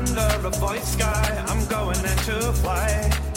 Under a voice sky, I'm going into flight.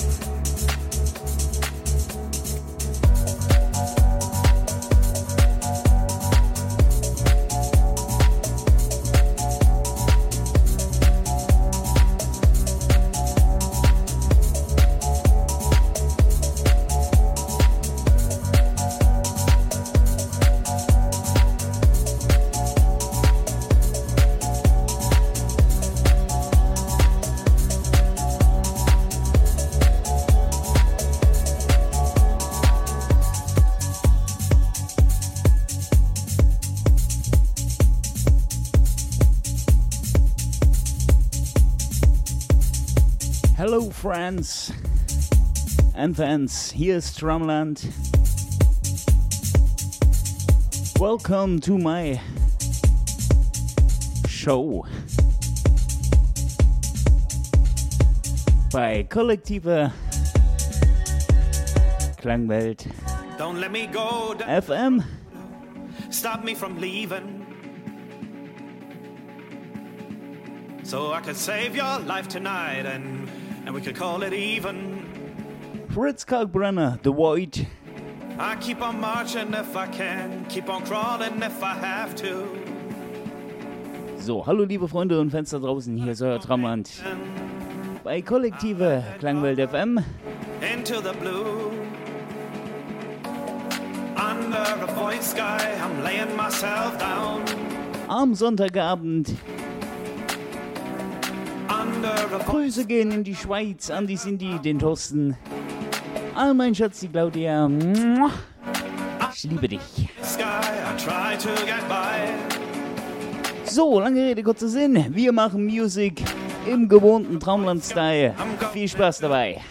Friends and fans. Here's Drumland. Welcome to my show by Kollektive Klangwelt Don't let me go. FM. stop me from leaving. So I could save your life tonight and and we could call it even. Fritz Kalkbrenner, The Void. I keep on marching if I can, keep on crawling if I have to. So, hallo liebe Freunde und Fans da draußen, hier ist euer Drumland bei Kollektive Klangwelt FM. Into the blue. Under a voice sky, I'm laying myself down. Am Sonntagabend Grüße gehen in die Schweiz an die Cindy, den Thorsten. An mein Schatz, die Claudia. Ich liebe dich. So, lange Rede, kurzer Sinn. Wir machen Musik im gewohnten Traumland-Style. Viel Spaß dabei.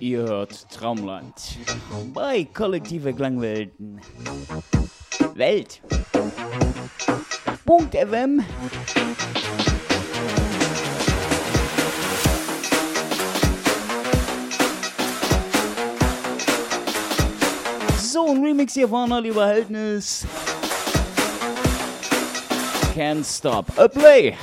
Ihr hört Traumland bei Kollektive Klangwelten. Welt. Punkt FM. So, ein Remix hier von Oliver Verhältnis. Can't stop. A play.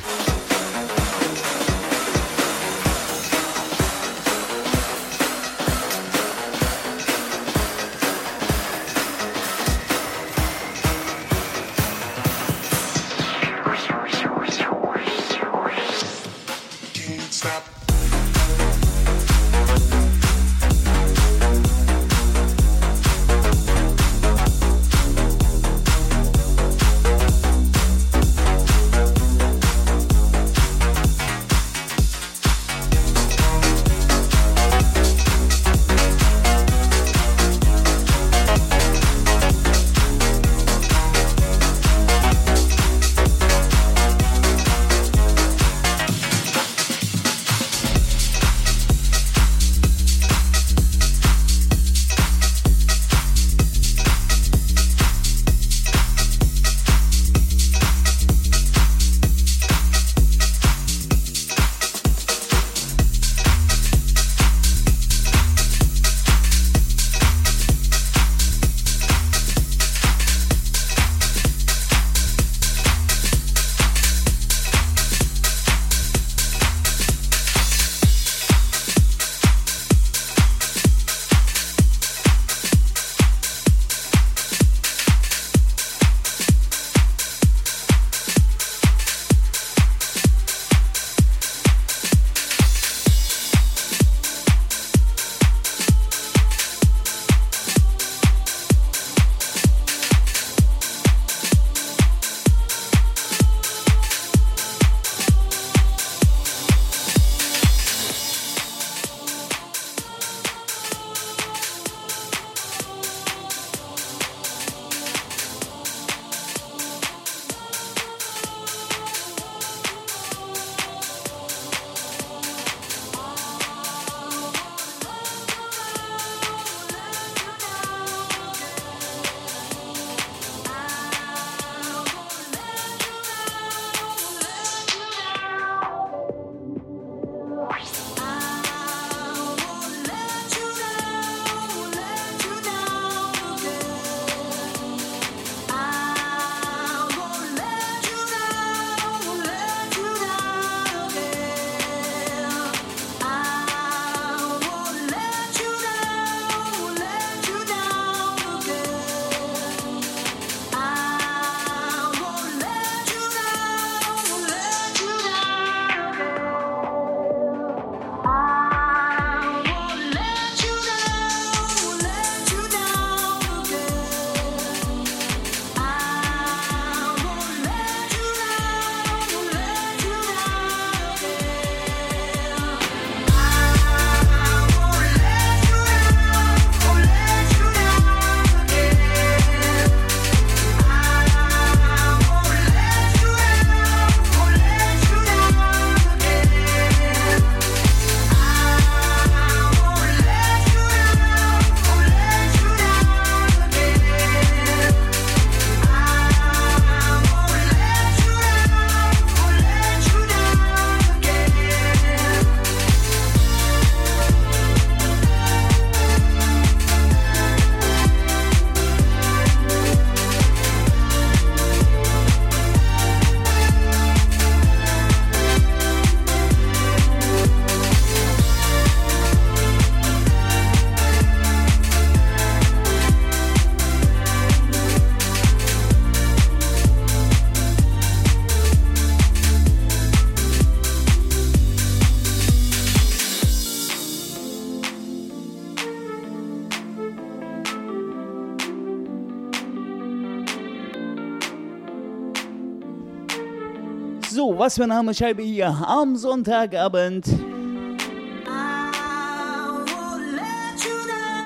Was für eine Hammerscheibe hier am Sonntagabend.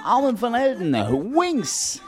Armen von Helden, Wings.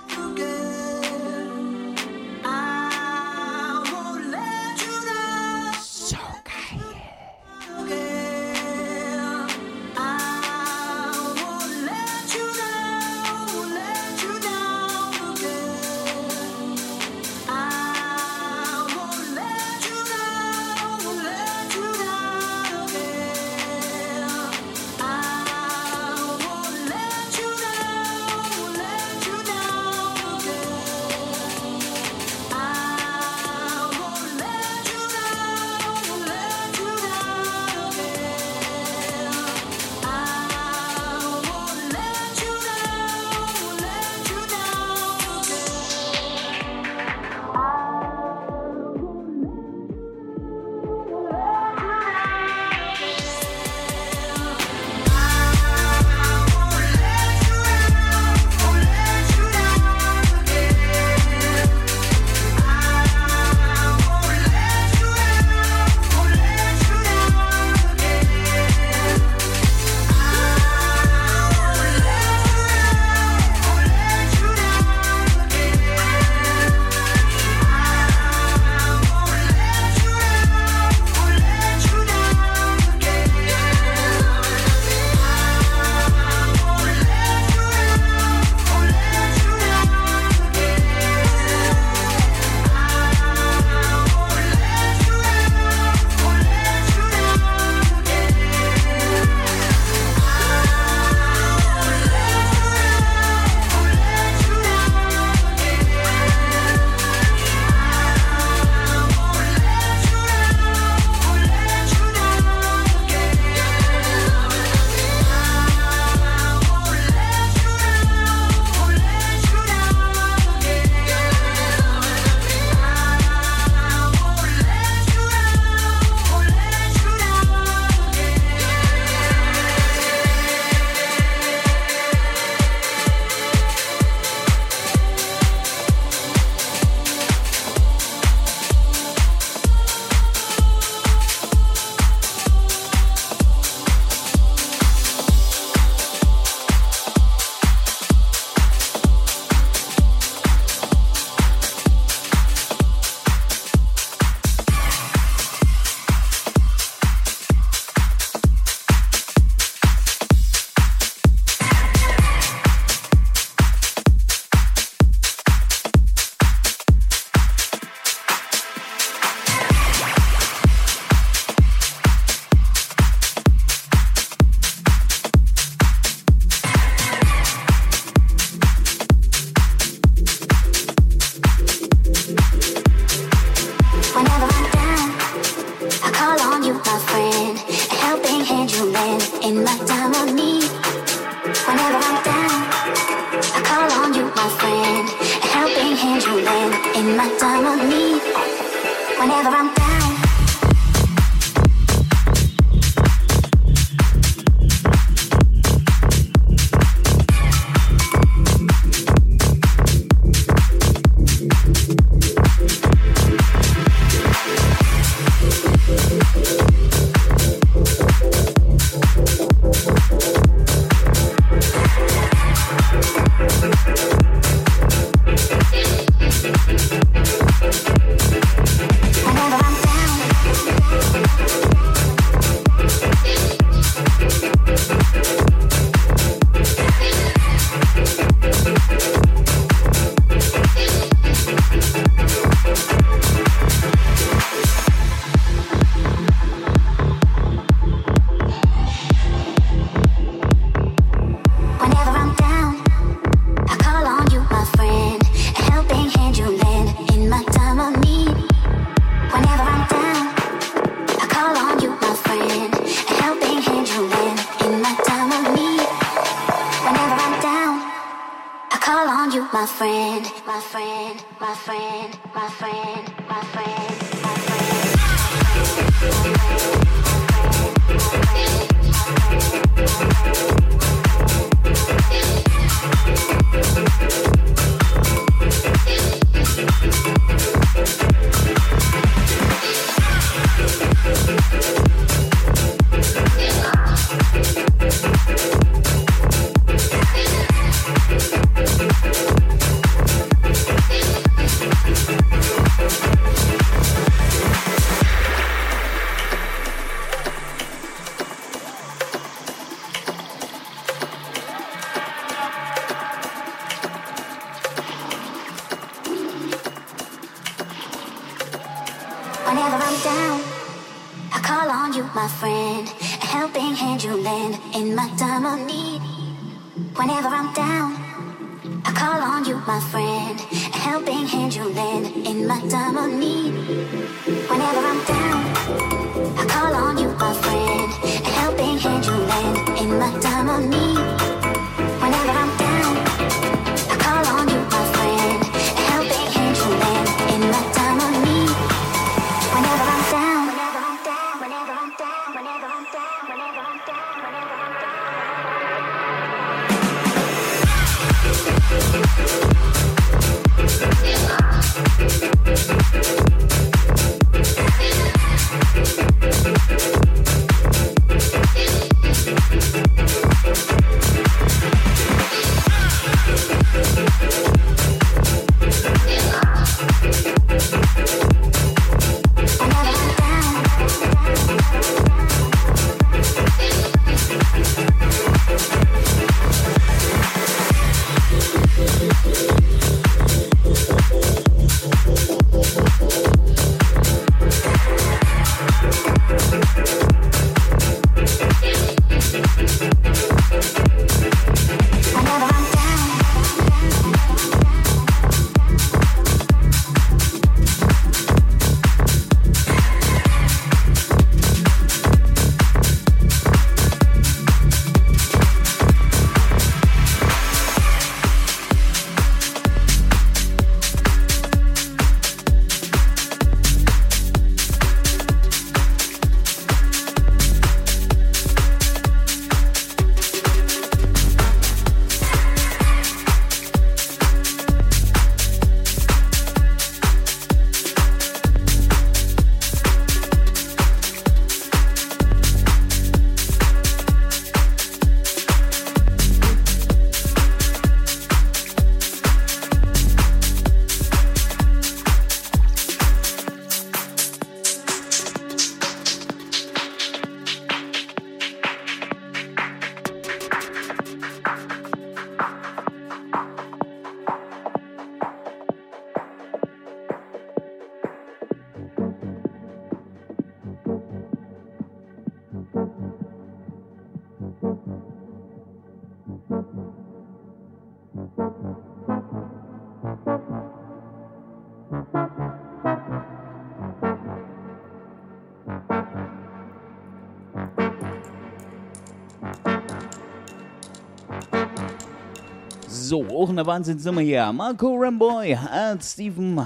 Auch eine Wahnsinnsnummer hier. Marco Ramboy als Steven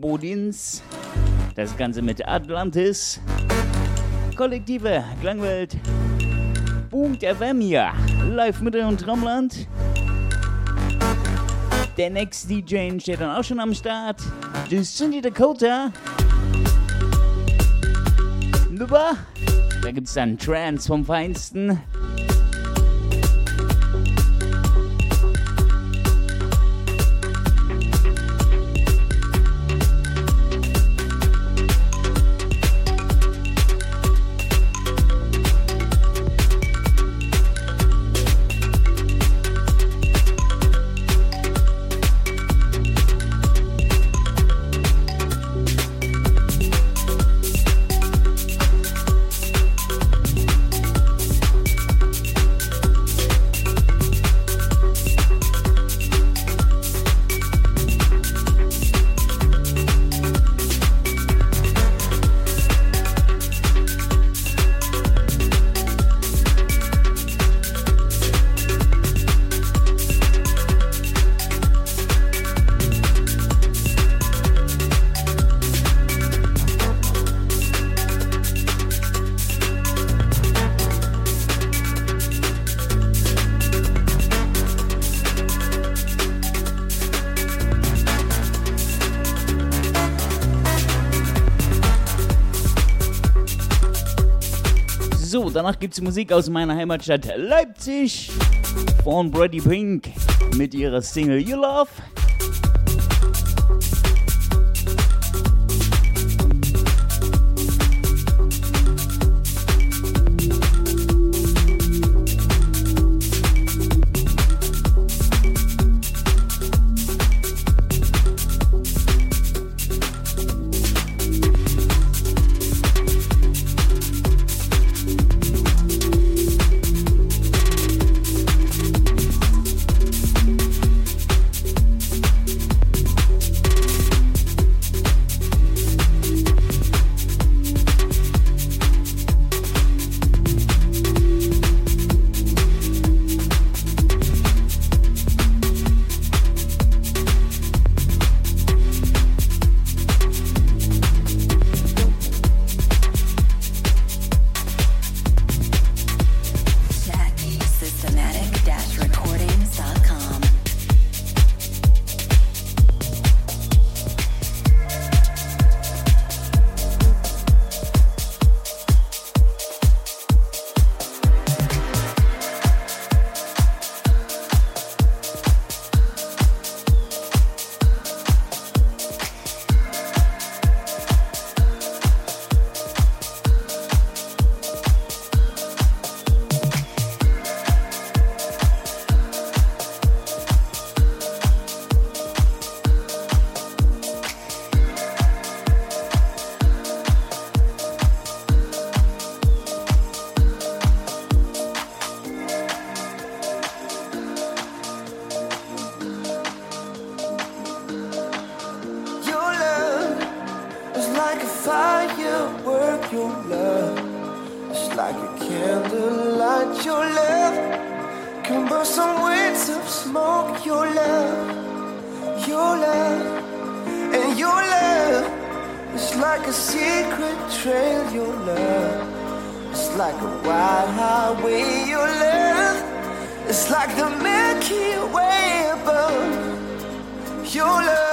Bodins. Das Ganze mit Atlantis. Kollektive Klangwelt. Punkt FM hier. Live mit und Traumland. Der Next DJ steht dann auch schon am Start. Die Cindy Dakota. Nuba. Da gibt's dann Trance vom Feinsten. Danach gibt es Musik aus meiner Heimatstadt Leipzig von Brady Pink mit ihrer Single You Love. Milky Way above. Your love.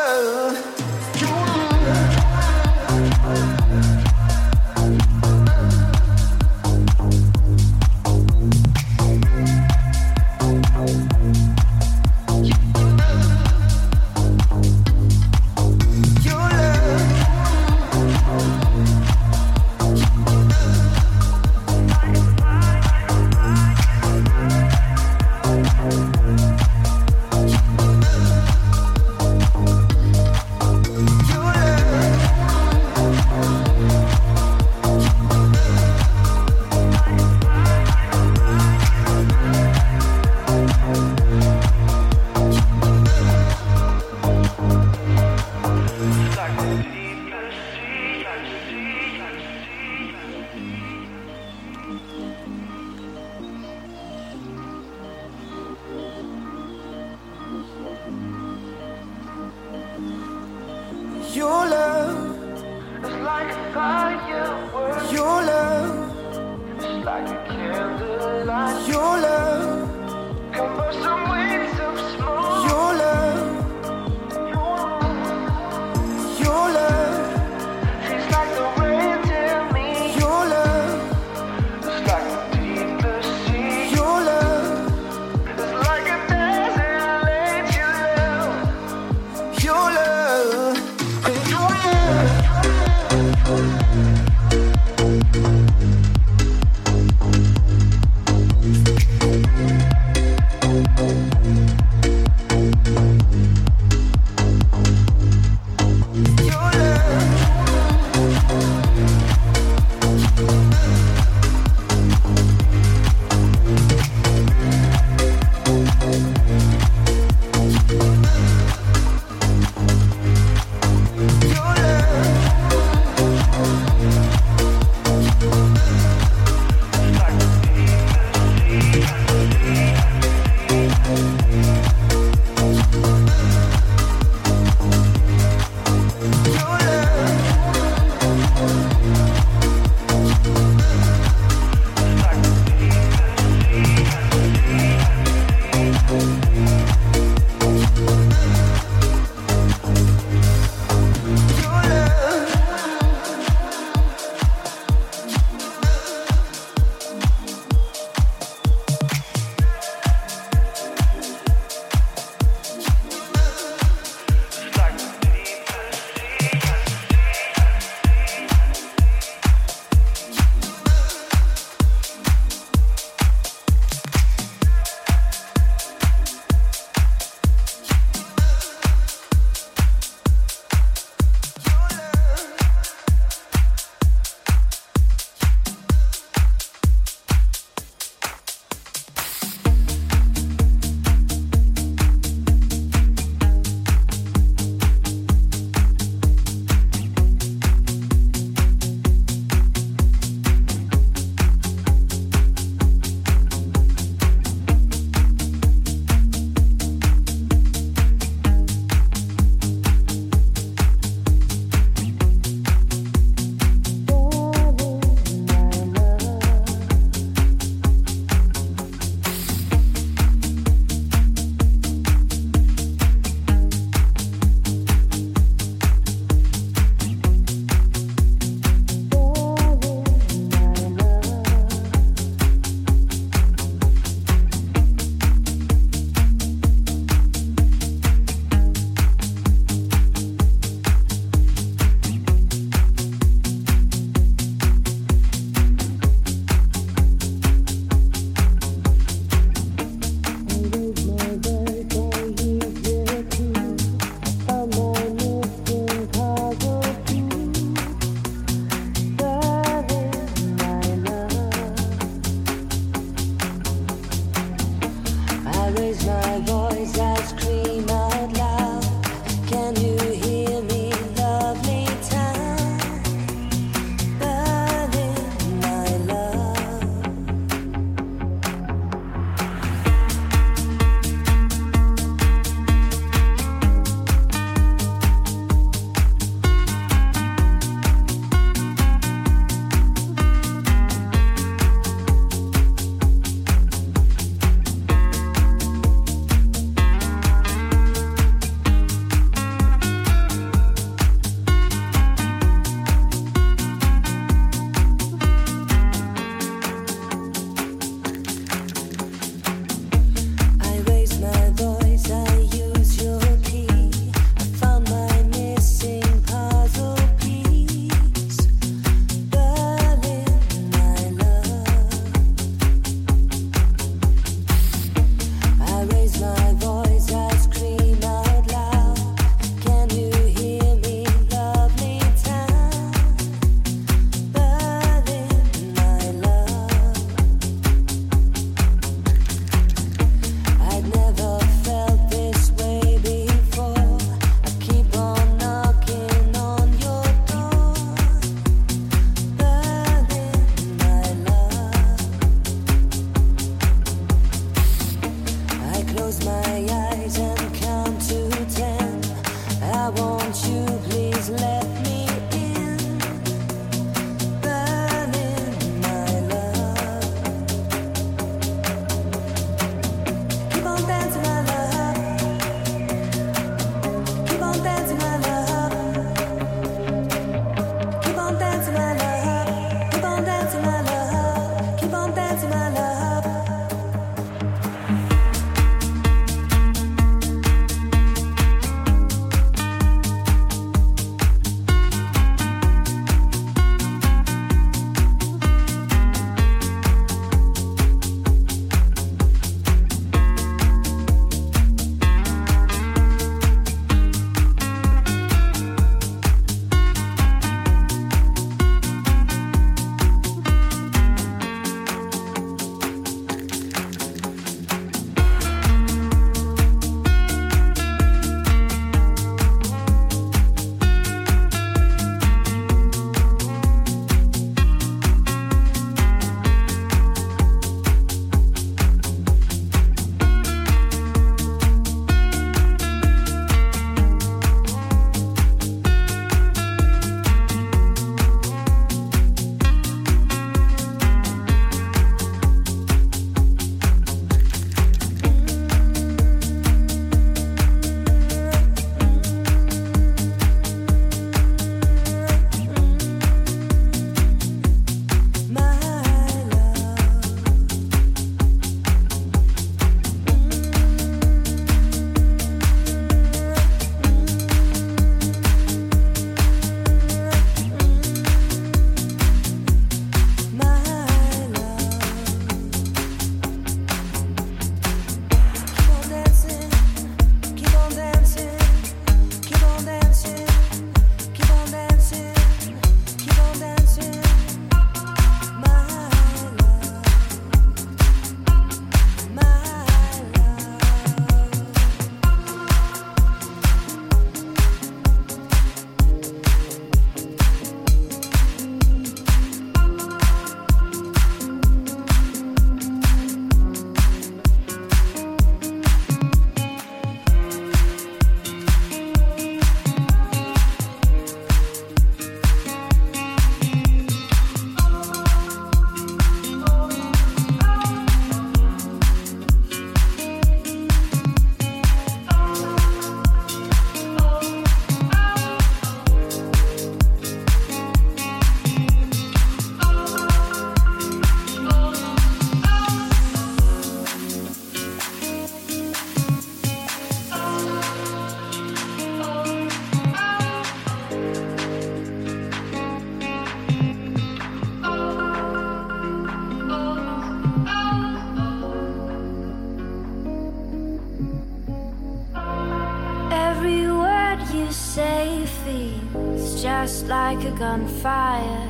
Like a gunfire.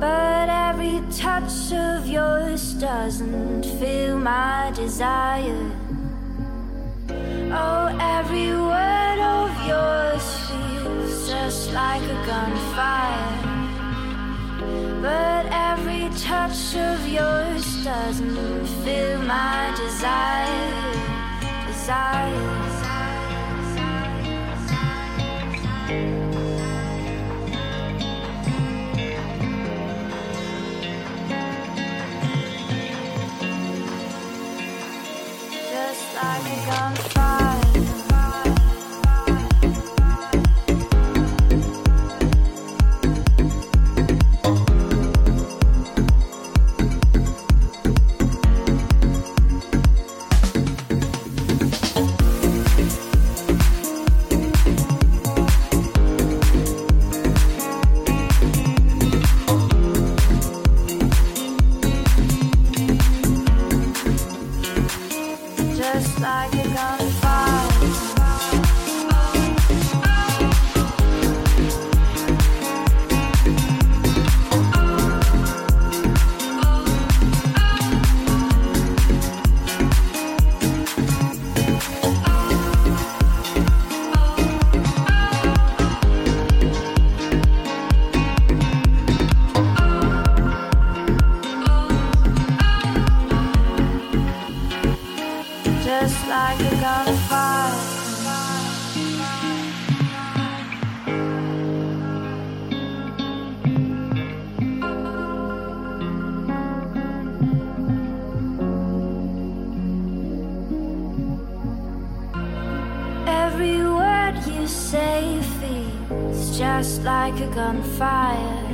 But every touch of yours doesn't feel my desire. Oh, every word of yours feels just like a gunfire. But every touch of yours doesn't feel my desire. Desire. 刚 just like a gunfire.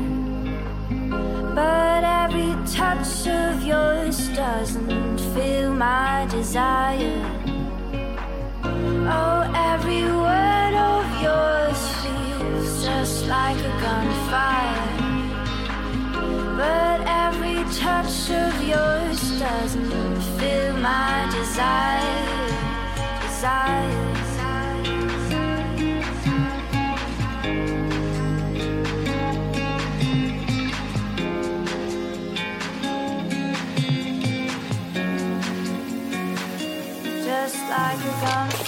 But every touch of yours doesn't feel my desire. Oh, every word of yours feels just like a gunfire. But every touch of yours doesn't feel my desire. Desire. 감사합니다.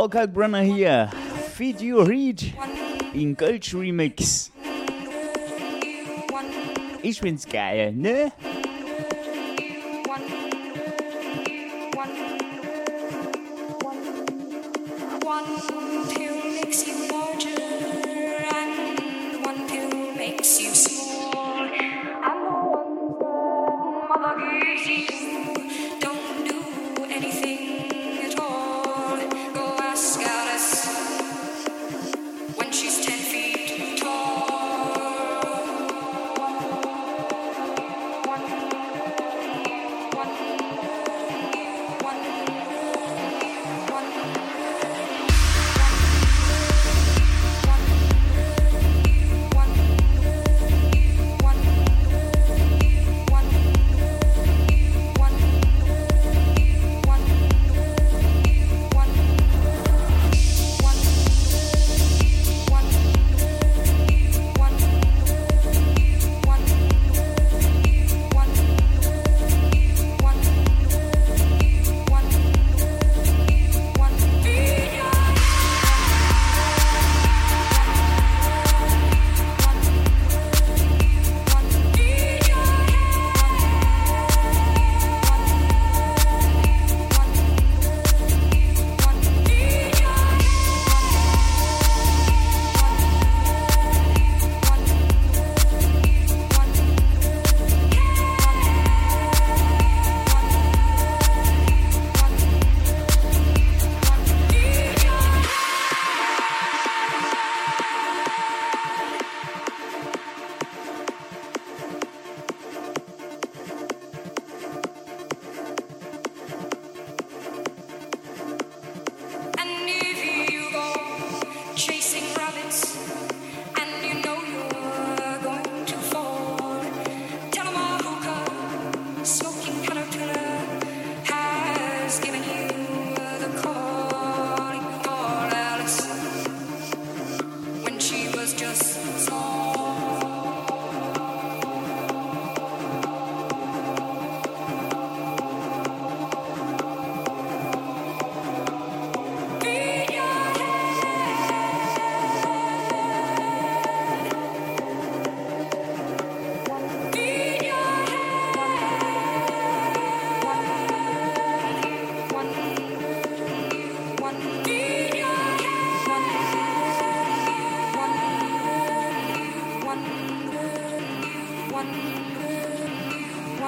So, Paul Kalkbrenner hier. Feed You Read in Gulch Remix. Ich find's geil, ne?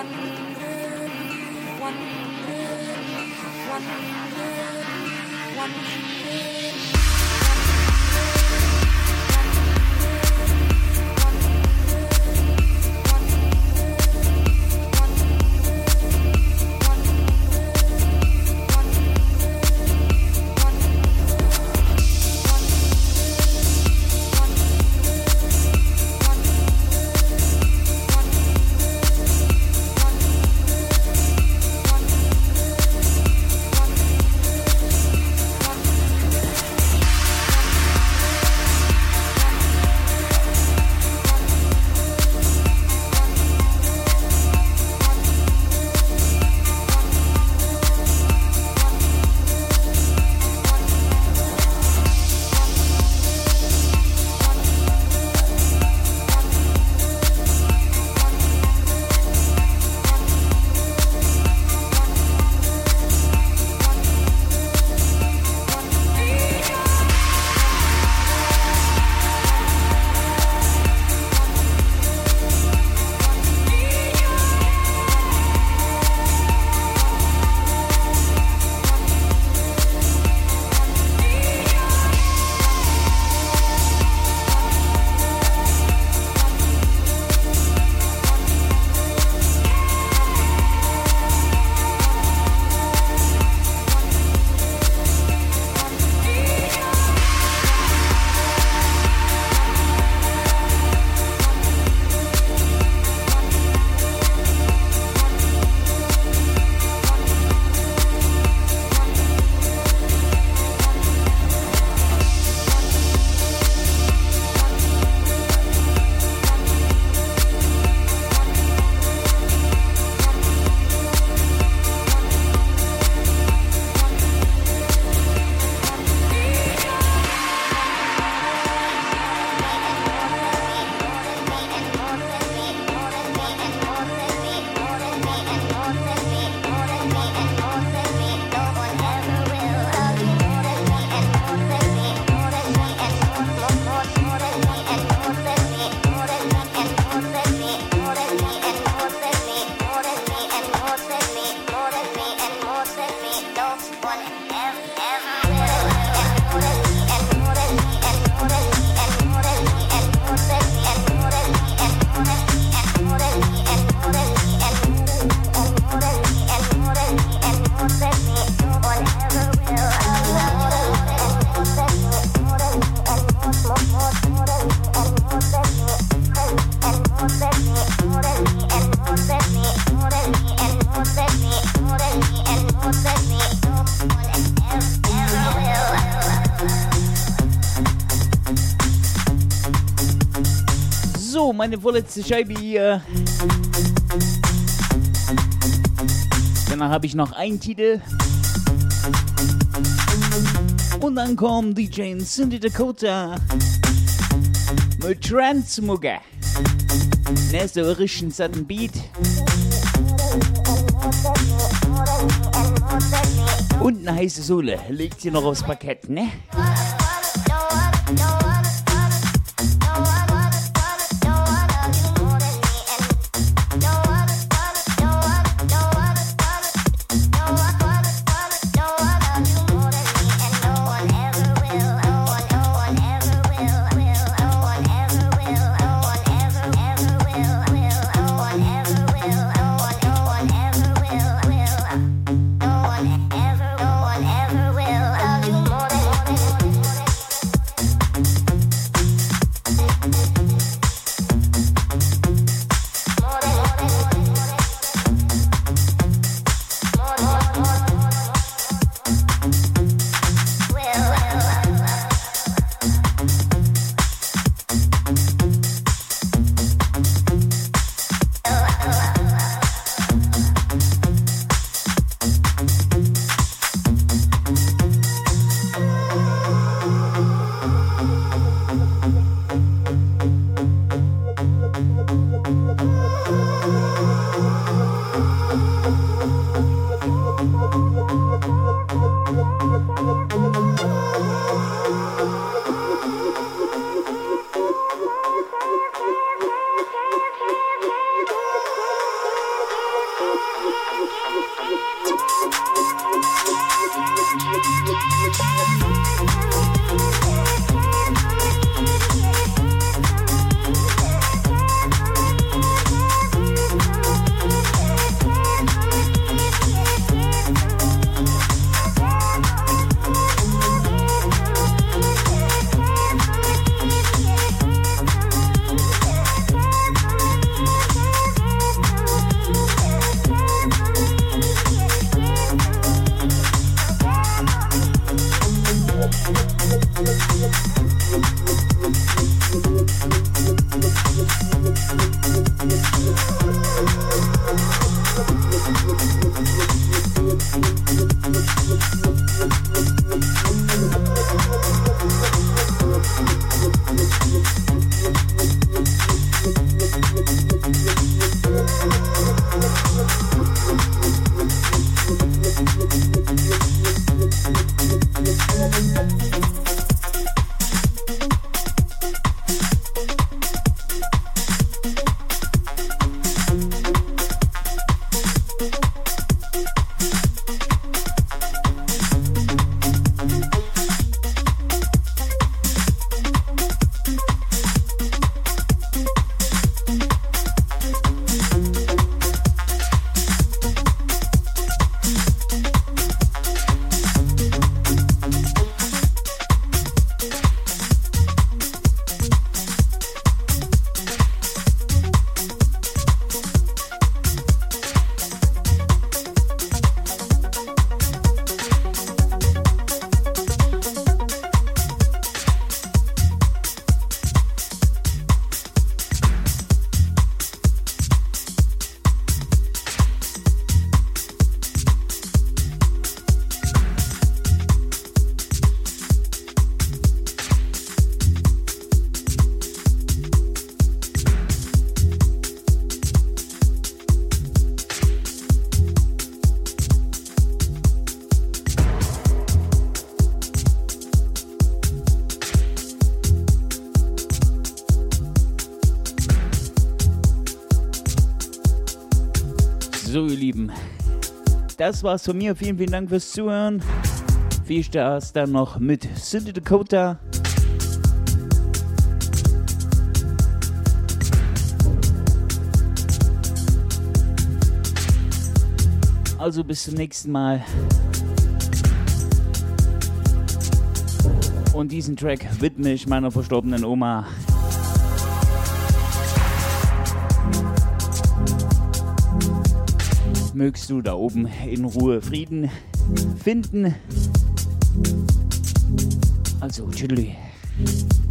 One, one, one, one. Meine vorletzte Scheibe hier. Danach habe ich noch einen Titel. Und dann kommt DJ in Cindy Dakota mit Transmugger. Ne, so richtig satten Beat. Und eine heiße Sohle legt sie noch aufs Parkett, ne? Das war's von mir. Vielen, vielen Dank fürs Zuhören. Viel Spaß dann noch mit Cindy Dakota. Also bis zum nächsten Mal. Und diesen Track widme ich meiner verstorbenen Oma. Mögst du da oben in Ruhe Frieden finden. Also, tschüss.